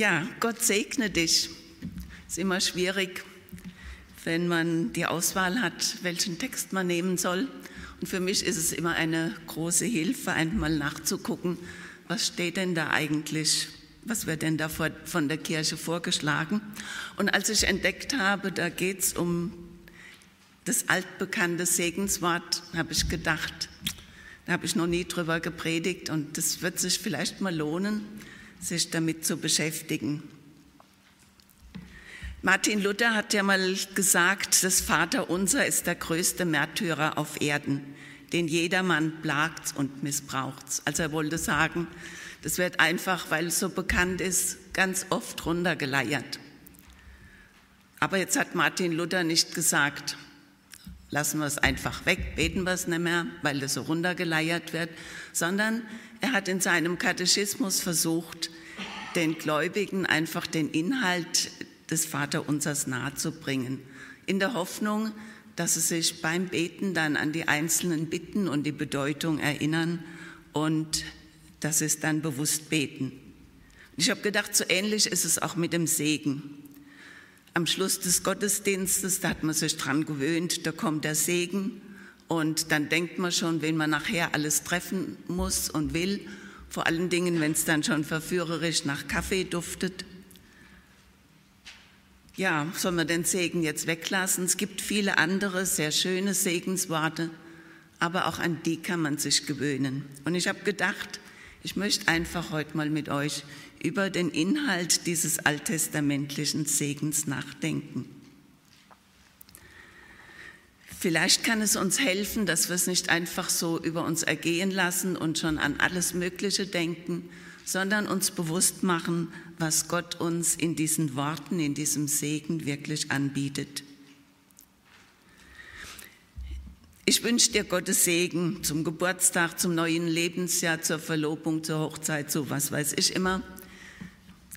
Ja, Gott segne dich. Ist immer schwierig, wenn man die Auswahl hat, welchen Text man nehmen soll. Und für mich ist es immer eine große Hilfe, einmal nachzugucken, was steht denn da eigentlich, was wird denn da von der Kirche vorgeschlagen. Und als ich entdeckt habe, da geht es um das altbekannte Segenswort, habe ich gedacht, da habe ich noch nie drüber gepredigt und das wird sich vielleicht mal lohnen, sich damit zu beschäftigen. Martin Luther hat ja mal gesagt, das Vaterunser ist der größte Märtyrer auf Erden, den jedermann plagt und missbraucht. Also er wollte sagen, das wird einfach, weil es so bekannt ist, ganz oft runtergeleiert. Aber jetzt hat Martin Luther nicht gesagt, lassen wir es einfach weg, beten wir es nicht mehr, weil das so runtergeleiert wird, sondern er hat in seinem Katechismus versucht, den Gläubigen einfach den Inhalt des Vaterunsers nahezubringen, in der Hoffnung, dass sie sich beim Beten dann an die einzelnen Bitten und die Bedeutung erinnern und dass sie es dann bewusst beten. Ich habe gedacht, so ähnlich ist es auch mit dem Segen. Am Schluss des Gottesdienstes, da hat man sich dran gewöhnt, da kommt der Segen und dann denkt man schon, wen man nachher alles treffen muss und will, vor allen Dingen, wenn es dann schon verführerisch nach Kaffee duftet ja, soll man den Segen jetzt weglassen? Es gibt viele andere sehr schöne Segensworte, aber auch an die kann man sich gewöhnen. Und ich habe gedacht, ich möchte einfach heute mal mit euch über den Inhalt dieses alttestamentlichen Segens nachdenken. Vielleicht kann es uns helfen, dass wir es nicht einfach so über uns ergehen lassen und schon an alles Mögliche denken, sondern uns bewusst machen, was Gott uns in diesen Worten, in diesem Segen wirklich anbietet. Ich wünsche dir Gottes Segen zum Geburtstag, zum neuen Lebensjahr, zur Verlobung, zur Hochzeit, so was weiß ich immer.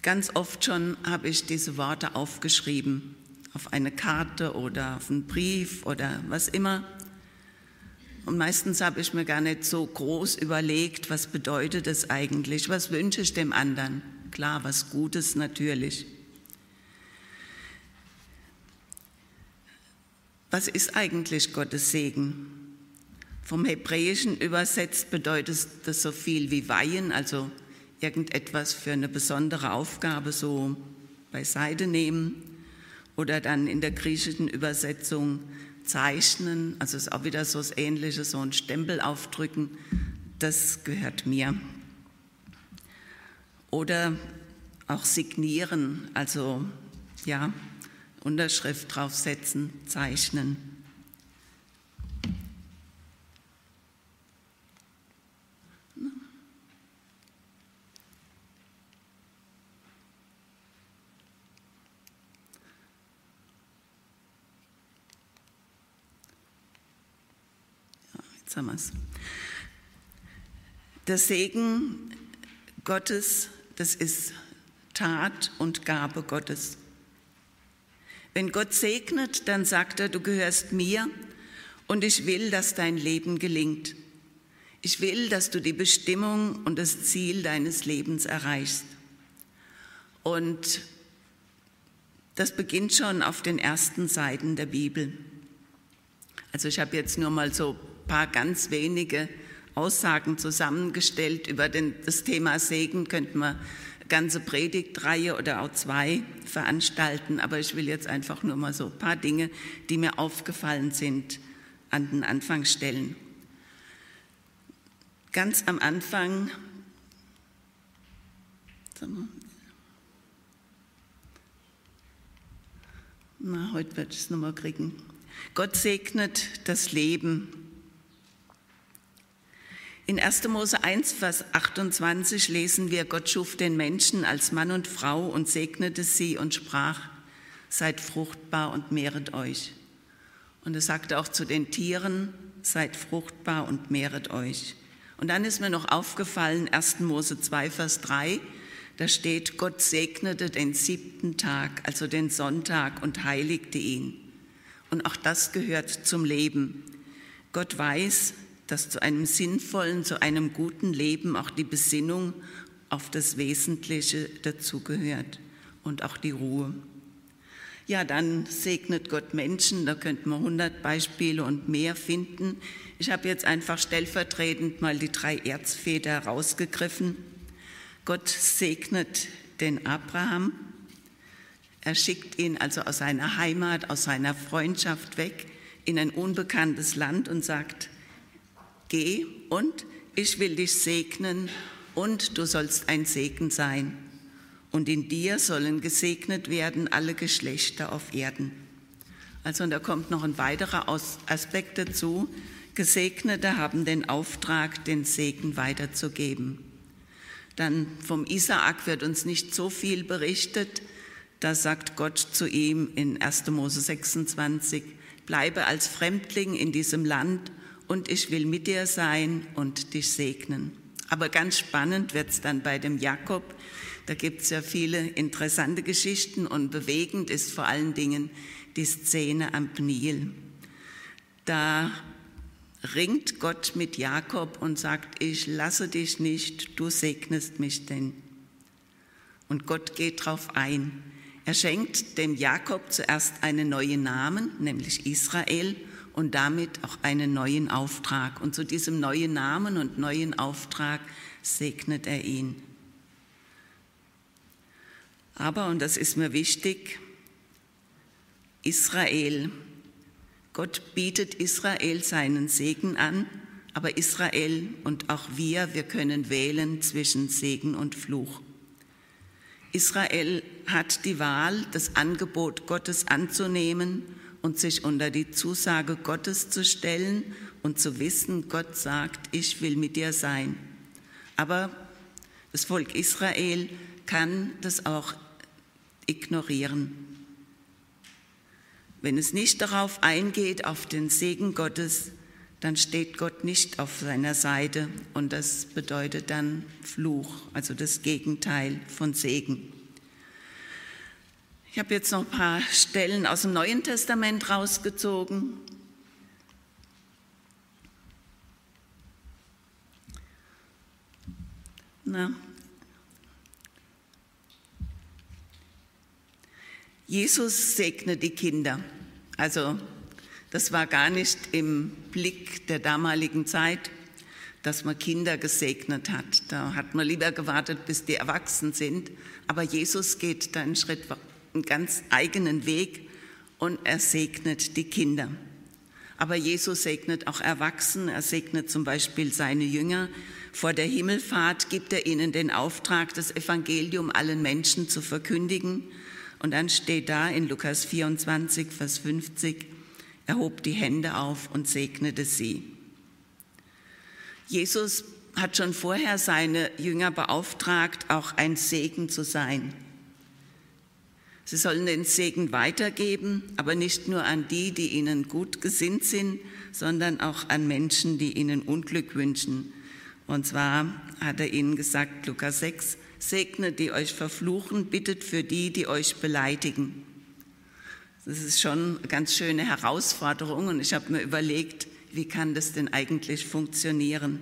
Ganz oft schon habe ich diese Worte aufgeschrieben, auf eine Karte oder auf einen Brief oder was immer. Und meistens habe ich mir gar nicht so groß überlegt, was bedeutet es eigentlich, was wünsche ich dem anderen. Klar, was Gutes natürlich. Was ist eigentlich Gottes Segen? Vom Hebräischen übersetzt bedeutet das so viel wie weihen, also irgendetwas für eine besondere Aufgabe so beiseite nehmen. Oder dann in der griechischen Übersetzung Zeichnen, also ist auch wieder so das Ähnliche, so ein Stempel aufdrücken, das gehört mir. Oder auch signieren, also ja, Unterschrift draufsetzen, zeichnen. Sagen wir es. Der Segen Gottes, das ist Tat und Gabe Gottes. Wenn Gott segnet, dann sagt er, du gehörst mir und ich will, dass dein Leben gelingt. Ich will, dass du die Bestimmung und das Ziel deines Lebens erreichst. Und das beginnt schon auf den ersten Seiten der Bibel. Also ich habe jetzt nur mal so paar ganz wenige Aussagen zusammengestellt über den, das Thema Segen. Könnten wir eine ganze Predigtreihe oder auch zwei veranstalten, aber ich will jetzt einfach nur mal so ein paar Dinge, die mir aufgefallen sind, an den Anfang stellen. Ganz am Anfang, na, heute werde ich es nochmal kriegen. Gott segnet das Leben in 1. Mose 1, Vers 28 lesen wir, Gott schuf den Menschen als Mann und Frau und segnete sie und sprach, seid fruchtbar und mehret euch. Und er sagte auch zu den Tieren, seid fruchtbar und mehret euch. Und dann ist mir noch aufgefallen, 1. Mose 2, Vers 3, da steht, Gott segnete den siebten Tag, also den Sonntag, und heiligte ihn. Und auch das gehört zum Leben. Gott weiß, dass zu einem sinnvollen, zu einem guten Leben auch die Besinnung auf das Wesentliche dazugehört und auch die Ruhe. Ja, dann segnet Gott Menschen, da könnten wir 100 Beispiele und mehr finden. Ich habe jetzt einfach stellvertretend mal die drei Erzväter rausgegriffen. Gott segnet den Abraham. Er schickt ihn also aus seiner Heimat, aus seiner Freundschaft weg in ein unbekanntes Land und sagt, geh und ich will dich segnen und du sollst ein Segen sein. Und in dir sollen gesegnet werden alle Geschlechter auf Erden. Also und da kommt noch ein weiterer Aspekt dazu. Gesegnete haben den Auftrag, den Segen weiterzugeben. Dann vom Isaak wird uns nicht so viel berichtet. Da sagt Gott zu ihm in 1. Mose 26, bleibe als Fremdling in diesem Land und ich will mit dir sein und dich segnen. Aber ganz spannend wird es dann bei dem Jakob. Da gibt es ja viele interessante Geschichten und bewegend ist vor allen Dingen die Szene am Nil. Da ringt Gott mit Jakob und sagt, ich lasse dich nicht, du segnest mich denn. Und Gott geht darauf ein. Er schenkt dem Jakob zuerst einen neuen Namen, nämlich Israel, und damit auch einen neuen Auftrag. Und zu diesem neuen Namen und neuen Auftrag segnet er ihn. Aber, und das ist mir wichtig, Israel, Gott bietet Israel seinen Segen an, aber Israel und auch wir, wir können wählen zwischen Segen und Fluch. Israel hat die Wahl, das Angebot Gottes anzunehmen und sich unter die Zusage Gottes zu stellen und zu wissen, Gott sagt, ich will mit dir sein. Aber das Volk Israel kann das auch ignorieren. Wenn es nicht darauf eingeht, auf den Segen Gottes, dann steht Gott nicht auf seiner Seite und das bedeutet dann Fluch, also das Gegenteil von Segen. Ich habe jetzt noch ein paar Stellen aus dem Neuen Testament rausgezogen. Na. Jesus segnet die Kinder. Also das war gar nicht im Blick der damaligen Zeit, dass man Kinder gesegnet hat. Da hat man lieber gewartet, bis die erwachsen sind. Aber Jesus geht da einen Schritt, einen ganz eigenen Weg und er segnet die Kinder. Aber Jesus segnet auch Erwachsene. Er segnet zum Beispiel seine Jünger. Vor der Himmelfahrt gibt er ihnen den Auftrag, das Evangelium allen Menschen zu verkündigen. Und dann steht da in Lukas 24, Vers 50, er hob die Hände auf und segnete sie. Jesus hat schon vorher seine Jünger beauftragt, auch ein Segen zu sein. Sie sollen den Segen weitergeben, aber nicht nur an die, die ihnen gut gesinnt sind, sondern auch an Menschen, die ihnen Unglück wünschen. Und zwar hat er ihnen gesagt, Lukas 6, segnet die euch verfluchen, bittet für die, die euch beleidigen. Das ist schon eine ganz schöne Herausforderung und ich habe mir überlegt, wie kann das denn eigentlich funktionieren?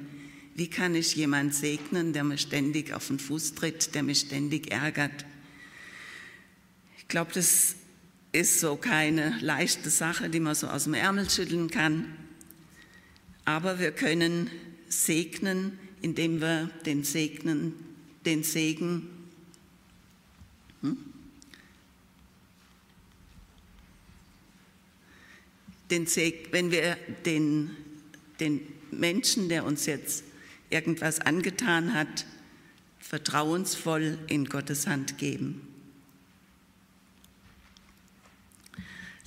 Wie kann ich jemanden segnen, der mir ständig auf den Fuß tritt, der mich ständig ärgert? Ich glaube, das ist so keine leichte Sache, die man so aus dem Ärmel schütteln kann. Aber wir können segnen, indem wir den Segnen, den Segen hm? den Seg wenn wir den, den Menschen, der uns jetzt irgendwas angetan hat, vertrauensvoll in Gottes Hand geben.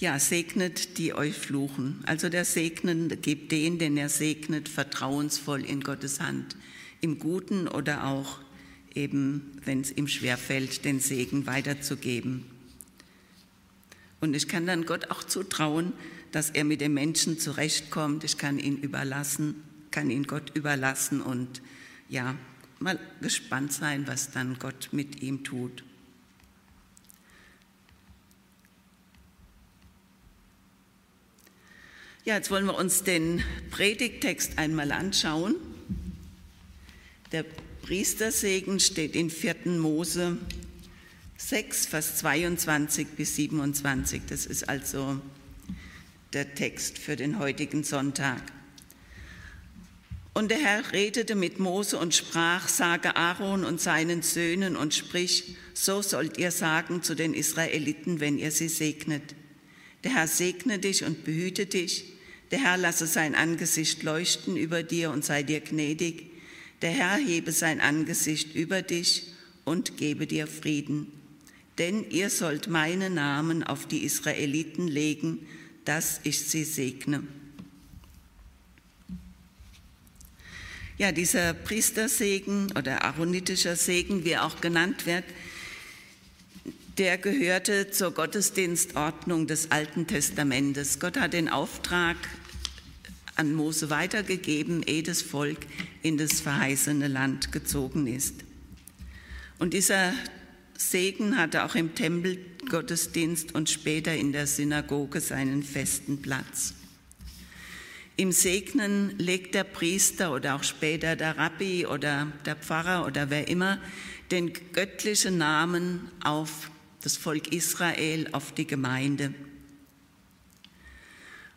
Ja, segnet die euch fluchen. Also der Segnende gibt den, den er segnet, vertrauensvoll in Gottes Hand. Im Guten oder auch eben, wenn es ihm schwerfällt, den Segen weiterzugeben. Und ich kann dann Gott auch zutrauen, dass er mit dem Menschen zurechtkommt. Ich kann ihn überlassen, kann ihn Gott überlassen und ja, mal gespannt sein, was dann Gott mit ihm tut. Ja, jetzt wollen wir uns den Predigtext einmal anschauen. Der Priestersegen steht in 4. Mose 6, Vers 22 bis 27. Das ist also der Text für den heutigen Sonntag. Und der Herr redete mit Mose und sprach, sage Aaron und seinen Söhnen und sprich, so sollt ihr sagen zu den Israeliten, wenn ihr sie segnet. Der Herr segne dich und behüte dich. Der Herr lasse sein Angesicht leuchten über dir und sei dir gnädig. Der Herr hebe sein Angesicht über dich und gebe dir Frieden. Denn ihr sollt meinen Namen auf die Israeliten legen, dass ich sie segne. Ja, dieser Priestersegen oder aaronitischer Segen, wie er auch genannt wird, der gehörte zur Gottesdienstordnung des Alten Testamentes. Gott hat den Auftrag an Mose weitergegeben, ehe das Volk in das verheißene Land gezogen ist. Und dieser Segen hatte auch im Tempelgottesdienst und später in der Synagoge seinen festen Platz. Im Segnen legt der Priester oder auch später der Rabbi oder der Pfarrer oder wer immer den göttlichen Namen auf das Volk Israel, auf die Gemeinde.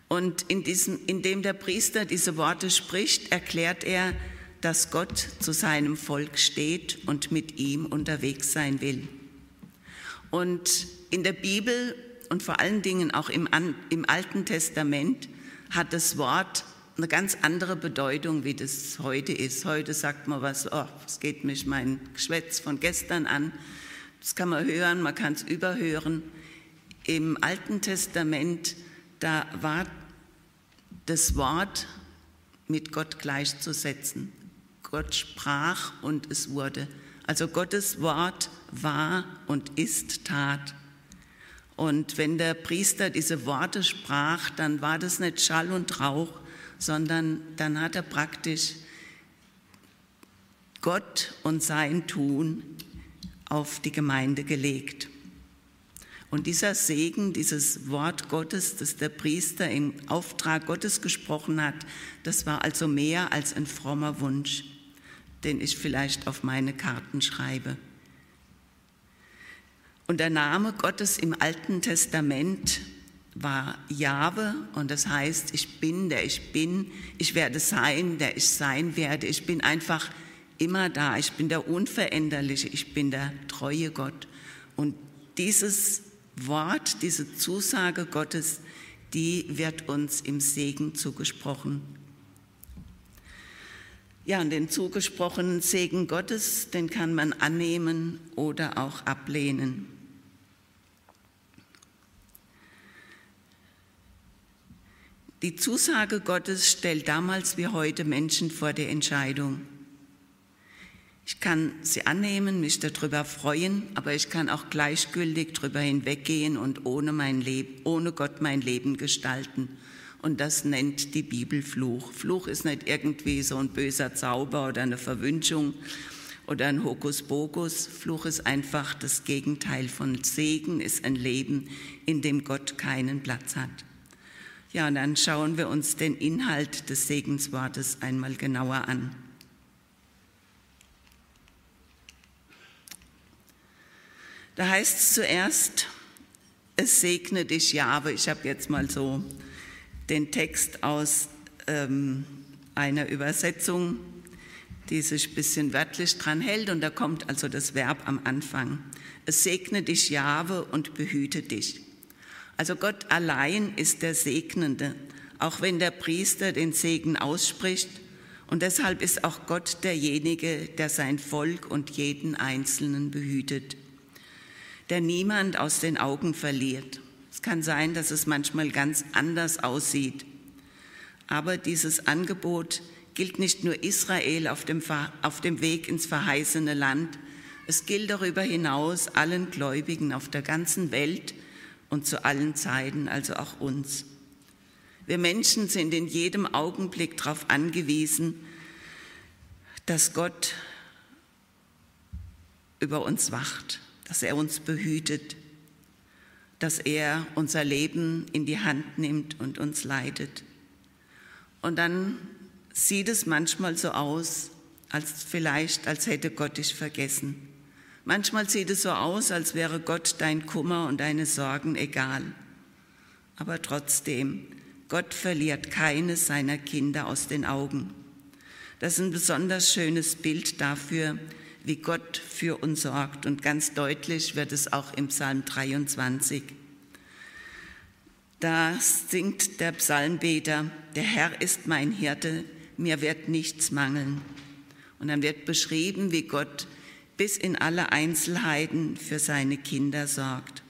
Und in diesem, indem der Priester diese Worte spricht, erklärt er, dass Gott zu seinem Volk steht und mit ihm unterwegs sein will. Und in der Bibel und vor allen Dingen auch im, im Alten Testament hat das Wort eine ganz andere Bedeutung, wie das heute ist. Heute sagt man was, oh, es geht mich mein Geschwätz von gestern an. Das kann man hören, man kann es überhören. Im Alten Testament, da war das Wort mit Gott gleichzusetzen. Gott sprach und es wurde. Also Gottes Wort war und ist Tat. Und wenn der Priester diese Worte sprach, dann war das nicht Schall und Rauch, sondern dann hat er praktisch Gott und sein Tun auf die Gemeinde gelegt. Und dieser Segen, dieses Wort Gottes, das der Priester im Auftrag Gottes gesprochen hat, das war also mehr als ein frommer Wunsch, den ich vielleicht auf meine Karten schreibe. Und der Name Gottes im Alten Testament war Jahwe und das heißt, ich bin, der ich bin, ich werde sein, der ich sein werde. Ich bin einfach immer da, ich bin der Unveränderliche, ich bin der treue Gott. Und dieses Wort, diese Zusage Gottes, die wird uns im Segen zugesprochen. Ja, und den zugesprochenen Segen Gottes, den kann man annehmen oder auch ablehnen. Die Zusage Gottes stellt damals wie heute Menschen vor der Entscheidung. Ich kann sie annehmen, mich darüber freuen, aber ich kann auch gleichgültig darüber hinweggehen und ohne, mein Leben, ohne Gott mein Leben gestalten. Und das nennt die Bibel Fluch. Fluch ist nicht irgendwie so ein böser Zauber oder eine Verwünschung oder ein Hokuspokus. Fluch ist einfach das Gegenteil von Segen, ist ein Leben, in dem Gott keinen Platz hat. Ja, und dann schauen wir uns den Inhalt des Segenswortes einmal genauer an. Da heißt es zuerst, es segne dich, Jahwe. Ich habe jetzt mal so den Text aus ähm, einer Übersetzung, die sich ein bisschen wörtlich dran hält, und da kommt also das Verb am Anfang. Es segne dich, Jahwe, und behüte dich. Also Gott allein ist der Segnende, auch wenn der Priester den Segen ausspricht. Und deshalb ist auch Gott derjenige, der sein Volk und jeden Einzelnen behütet, der niemand aus den Augen verliert. Es kann sein, dass es manchmal ganz anders aussieht. Aber dieses Angebot gilt nicht nur Israel auf dem, auf dem Weg ins verheißene Land, es gilt darüber hinaus allen Gläubigen auf der ganzen Welt, und zu allen Zeiten, also auch uns. Wir Menschen sind in jedem Augenblick darauf angewiesen, dass Gott über uns wacht, dass er uns behütet, dass er unser Leben in die Hand nimmt und uns leitet. Und dann sieht es manchmal so aus, als vielleicht, als hätte Gott dich vergessen. Manchmal sieht es so aus, als wäre Gott dein Kummer und deine Sorgen egal. Aber trotzdem, Gott verliert keines seiner Kinder aus den Augen. Das ist ein besonders schönes Bild dafür, wie Gott für uns sorgt. Und ganz deutlich wird es auch im Psalm 23. Da singt der Psalmbeter, der Herr ist mein Hirte, mir wird nichts mangeln. Und dann wird beschrieben, wie Gott bis in alle Einzelheiten für seine Kinder sorgt.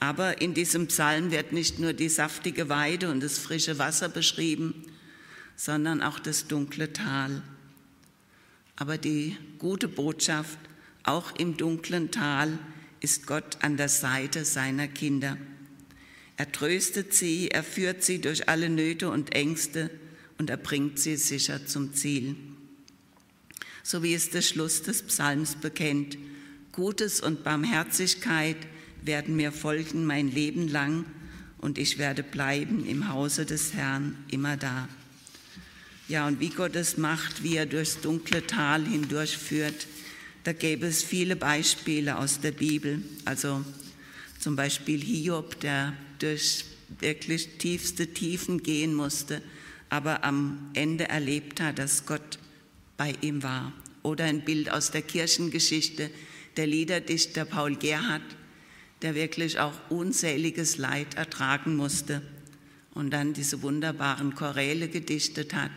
Aber in diesem Psalm wird nicht nur die saftige Weide und das frische Wasser beschrieben, sondern auch das dunkle Tal. Aber die gute Botschaft, auch im dunklen Tal ist Gott an der Seite seiner Kinder. Er tröstet sie, er führt sie durch alle Nöte und Ängste und er bringt sie sicher zum Ziel. So wie es der Schluss des Psalms bekennt, Gutes und Barmherzigkeit werden mir folgen mein Leben lang und ich werde bleiben im Hause des Herrn immer da. Ja, und wie Gott es macht, wie er durchs dunkle Tal hindurchführt, da gäbe es viele Beispiele aus der Bibel. Also zum Beispiel Hiob, der durch wirklich tiefste Tiefen gehen musste, aber am Ende erlebt hat, dass Gott bei ihm war. Oder ein Bild aus der Kirchengeschichte, der Liederdichter Paul Gerhard, der wirklich auch unzähliges Leid ertragen musste und dann diese wunderbaren Choräle gedichtet hat,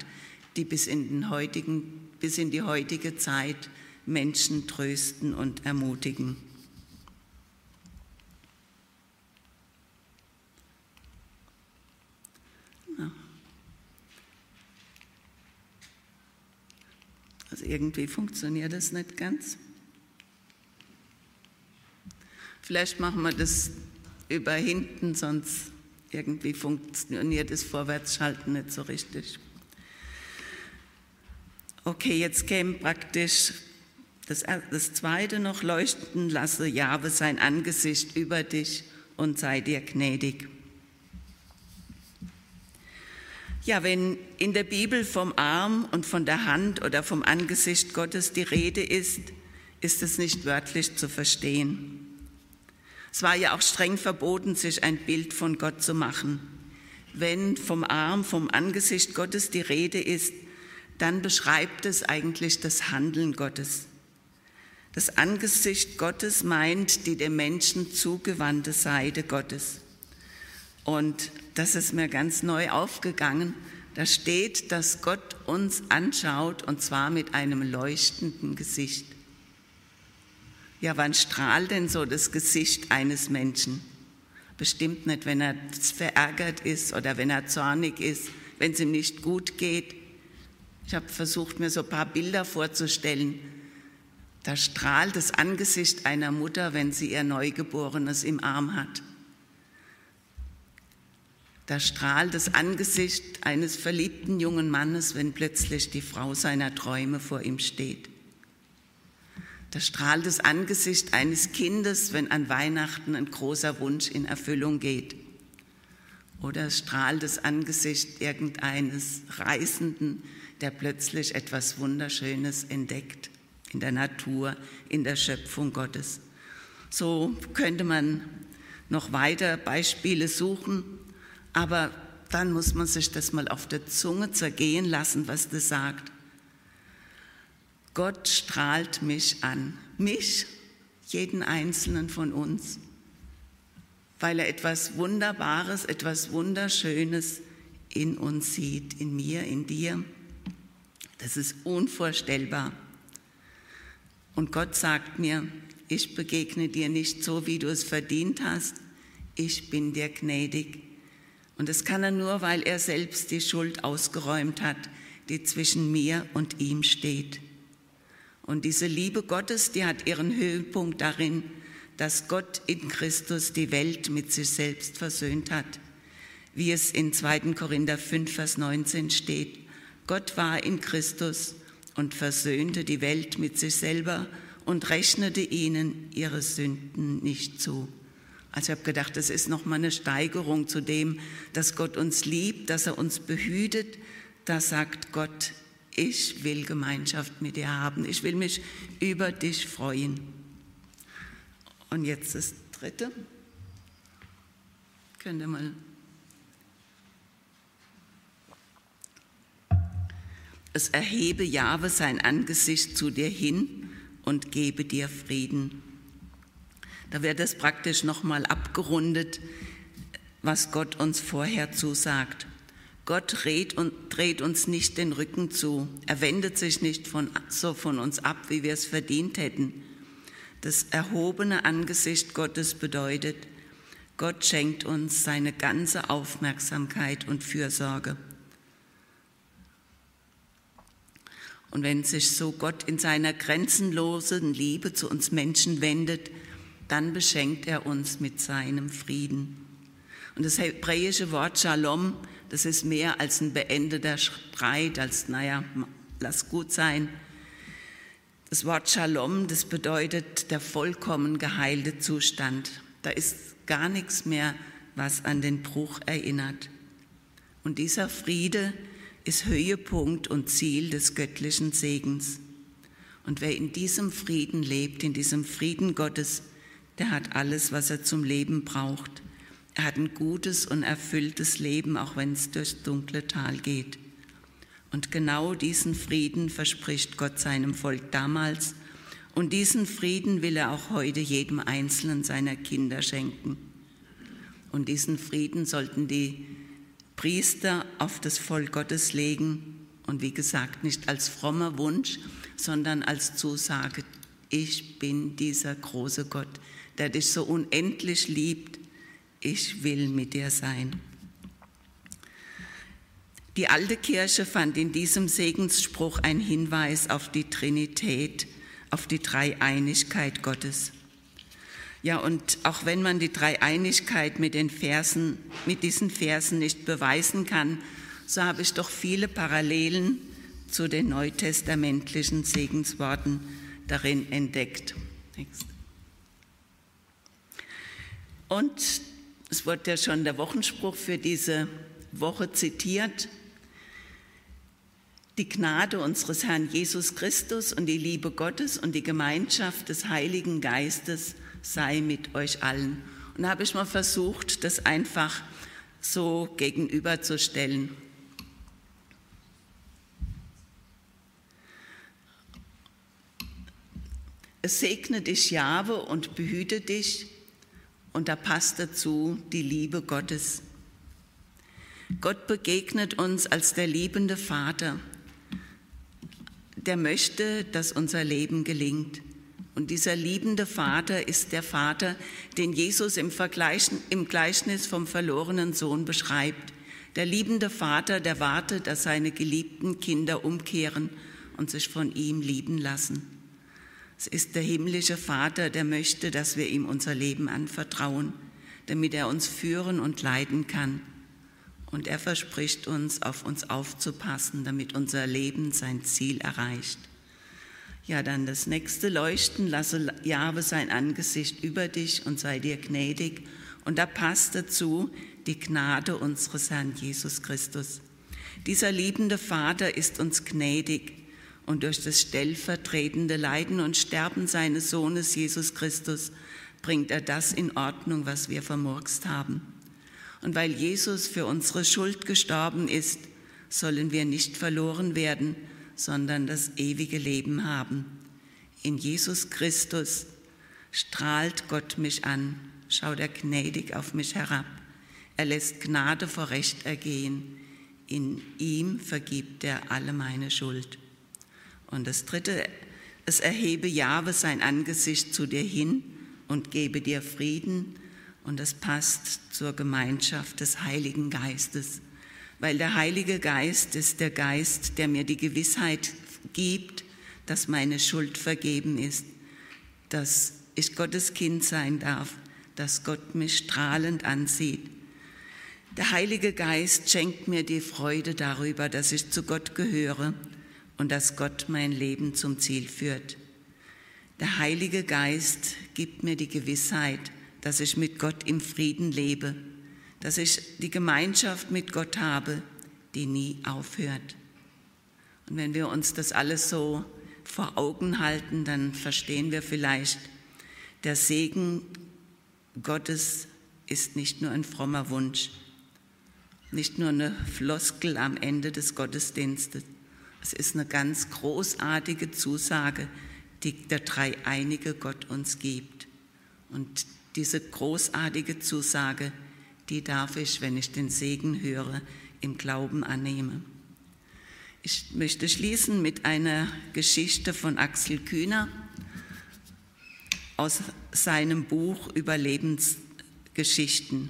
die bis in, den heutigen, bis in die heutige Zeit Menschen trösten und ermutigen. Also irgendwie funktioniert das nicht ganz. Vielleicht machen wir das über hinten, sonst irgendwie funktioniert das Vorwärtsschalten nicht so richtig. Okay, jetzt käme praktisch das, das zweite noch leuchten, lasse Jahwe sein Angesicht über dich und sei dir gnädig. Ja, wenn in der Bibel vom Arm und von der Hand oder vom Angesicht Gottes die Rede ist, ist es nicht wörtlich zu verstehen. Es war ja auch streng verboten, sich ein Bild von Gott zu machen. Wenn vom Arm, vom Angesicht Gottes die Rede ist, dann beschreibt es eigentlich das Handeln Gottes. Das Angesicht Gottes meint die dem Menschen zugewandte Seite Gottes. Und das ist mir ganz neu aufgegangen. Da steht, dass Gott uns anschaut und zwar mit einem leuchtenden Gesicht. Ja, wann strahlt denn so das Gesicht eines Menschen? Bestimmt nicht, wenn er verärgert ist oder wenn er zornig ist, wenn es ihm nicht gut geht. Ich habe versucht, mir so ein paar Bilder vorzustellen. Da strahlt das Angesicht einer Mutter, wenn sie ihr Neugeborenes im Arm hat. Da strahlt das Angesicht eines verliebten jungen Mannes, wenn plötzlich die Frau seiner Träume vor ihm steht. Da strahlt das Angesicht eines Kindes, wenn an Weihnachten ein großer Wunsch in Erfüllung geht. Oder strahlt das Angesicht irgendeines Reisenden, der plötzlich etwas Wunderschönes entdeckt in der Natur, in der Schöpfung Gottes. So könnte man noch weiter Beispiele suchen, aber dann muss man sich das mal auf der Zunge zergehen lassen, was das sagt. Gott strahlt mich an, mich, jeden einzelnen von uns, weil er etwas Wunderbares, etwas Wunderschönes in uns sieht, in mir, in dir. Das ist unvorstellbar. Und Gott sagt mir, ich begegne dir nicht so, wie du es verdient hast, ich bin dir gnädig. Und das kann er nur, weil er selbst die Schuld ausgeräumt hat, die zwischen mir und ihm steht. Und diese Liebe Gottes, die hat ihren Höhepunkt darin, dass Gott in Christus die Welt mit sich selbst versöhnt hat, wie es in 2. Korinther 5, Vers 19 steht. Gott war in Christus und versöhnte die Welt mit sich selber und rechnete ihnen ihre Sünden nicht zu. Also ich habe gedacht, das ist nochmal eine Steigerung zu dem, dass Gott uns liebt, dass er uns behütet. Da sagt Gott, ich will Gemeinschaft mit dir haben. Ich will mich über dich freuen. Und jetzt das dritte. Könnt ihr mal. Es erhebe Jahwe sein Angesicht zu dir hin und gebe dir Frieden. Da wird es praktisch nochmal abgerundet, was Gott uns vorher zusagt. Gott dreht, uns nicht den Rücken zu. Er wendet sich nicht von, so von uns ab, wie wir es verdient hätten. Das erhobene Angesicht Gottes bedeutet, Gott schenkt uns seine ganze Aufmerksamkeit und Fürsorge. Und wenn sich so Gott in seiner grenzenlosen Liebe zu uns Menschen wendet, dann beschenkt er uns mit seinem Frieden. Und das hebräische Wort Shalom das ist mehr als ein beendeter Streit, als, naja, lass gut sein. Das Wort Shalom, das bedeutet der vollkommen geheilte Zustand. Da ist gar nichts mehr, was an den Bruch erinnert. Und dieser Friede ist Höhepunkt und Ziel des göttlichen Segens. Und wer in diesem Frieden lebt, in diesem Frieden Gottes, der hat alles, was er zum Leben braucht. Er hat ein gutes und erfülltes Leben, auch wenn es durchs dunkle Tal geht. Und genau diesen Frieden verspricht Gott seinem Volk damals. Und diesen Frieden will er auch heute jedem einzelnen seiner Kinder schenken. Und diesen Frieden sollten die Priester auf das Volk Gottes legen. Und wie gesagt, nicht als frommer Wunsch, sondern als Zusage, ich bin dieser große Gott, der dich so unendlich liebt ich will mit dir sein. Die alte Kirche fand in diesem Segensspruch einen Hinweis auf die Trinität, auf die Dreieinigkeit Gottes. Ja, und auch wenn man die Dreieinigkeit mit den Versen, mit diesen Versen nicht beweisen kann, so habe ich doch viele Parallelen zu den neutestamentlichen Segensworten darin entdeckt. Und es wurde ja schon der Wochenspruch für diese Woche zitiert. Die Gnade unseres Herrn Jesus Christus und die Liebe Gottes und die Gemeinschaft des Heiligen Geistes sei mit euch allen. Und da habe ich mal versucht, das einfach so gegenüberzustellen. Es segne dich, Jahwe, und behüte dich und da passt dazu die Liebe Gottes. Gott begegnet uns als der liebende Vater, der möchte, dass unser Leben gelingt. Und dieser liebende Vater ist der Vater, den Jesus im, Vergleich, im Gleichnis vom verlorenen Sohn beschreibt. Der liebende Vater, der wartet, dass seine geliebten Kinder umkehren und sich von ihm lieben lassen. Es ist der himmlische Vater, der möchte, dass wir ihm unser Leben anvertrauen, damit er uns führen und leiten kann. Und er verspricht uns, auf uns aufzupassen, damit unser Leben sein Ziel erreicht. Ja, dann das nächste Leuchten, lasse Jahwe sein Angesicht über dich und sei dir gnädig. Und da passt dazu die Gnade unseres Herrn Jesus Christus. Dieser liebende Vater ist uns gnädig und durch das stellvertretende Leiden und Sterben seines Sohnes Jesus Christus bringt er das in Ordnung, was wir vermurkst haben. Und weil Jesus für unsere Schuld gestorben ist, sollen wir nicht verloren werden, sondern das ewige Leben haben. In Jesus Christus strahlt Gott mich an, schaut er gnädig auf mich herab. Er lässt Gnade vor Recht ergehen. In ihm vergibt er alle meine Schuld. Und das dritte, es erhebe Jahwe sein Angesicht zu dir hin und gebe dir Frieden. Und das passt zur Gemeinschaft des Heiligen Geistes, weil der Heilige Geist ist der Geist, der mir die Gewissheit gibt, dass meine Schuld vergeben ist, dass ich Gottes Kind sein darf, dass Gott mich strahlend ansieht. Der Heilige Geist schenkt mir die Freude darüber, dass ich zu Gott gehöre und dass Gott mein Leben zum Ziel führt. Der Heilige Geist gibt mir die Gewissheit, dass ich mit Gott im Frieden lebe, dass ich die Gemeinschaft mit Gott habe, die nie aufhört. Und wenn wir uns das alles so vor Augen halten, dann verstehen wir vielleicht, der Segen Gottes ist nicht nur ein frommer Wunsch, nicht nur eine Floskel am Ende des Gottesdienstes. Es ist eine ganz großartige Zusage, die der dreieinige Gott uns gibt. Und diese großartige Zusage, die darf ich, wenn ich den Segen höre, im Glauben annehmen. Ich möchte schließen mit einer Geschichte von Axel Kühner aus seinem Buch Überlebensgeschichten.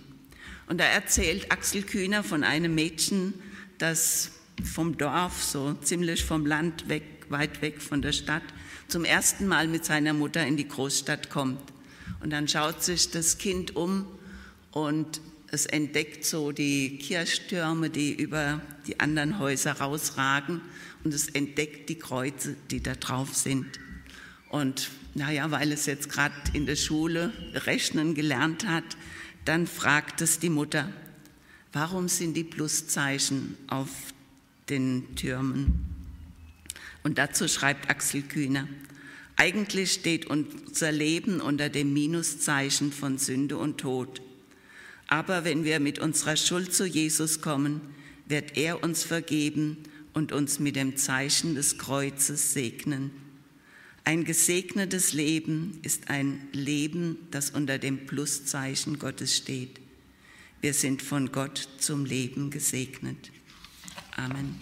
Und da erzählt Axel Kühner von einem Mädchen, das vom Dorf, so ziemlich vom Land weg, weit weg von der Stadt, zum ersten Mal mit seiner Mutter in die Großstadt kommt. Und dann schaut sich das Kind um und es entdeckt so die Kirchtürme, die über die anderen Häuser rausragen und es entdeckt die Kreuze, die da drauf sind. Und naja, weil es jetzt gerade in der Schule rechnen gelernt hat, dann fragt es die Mutter, warum sind die Pluszeichen auf den Türmen? Und dazu schreibt Axel Kühner, eigentlich steht unser Leben unter dem Minuszeichen von Sünde und Tod. Aber wenn wir mit unserer Schuld zu Jesus kommen, wird er uns vergeben und uns mit dem Zeichen des Kreuzes segnen. Ein gesegnetes Leben ist ein Leben, das unter dem Pluszeichen Gottes steht. Wir sind von Gott zum Leben gesegnet. Amen.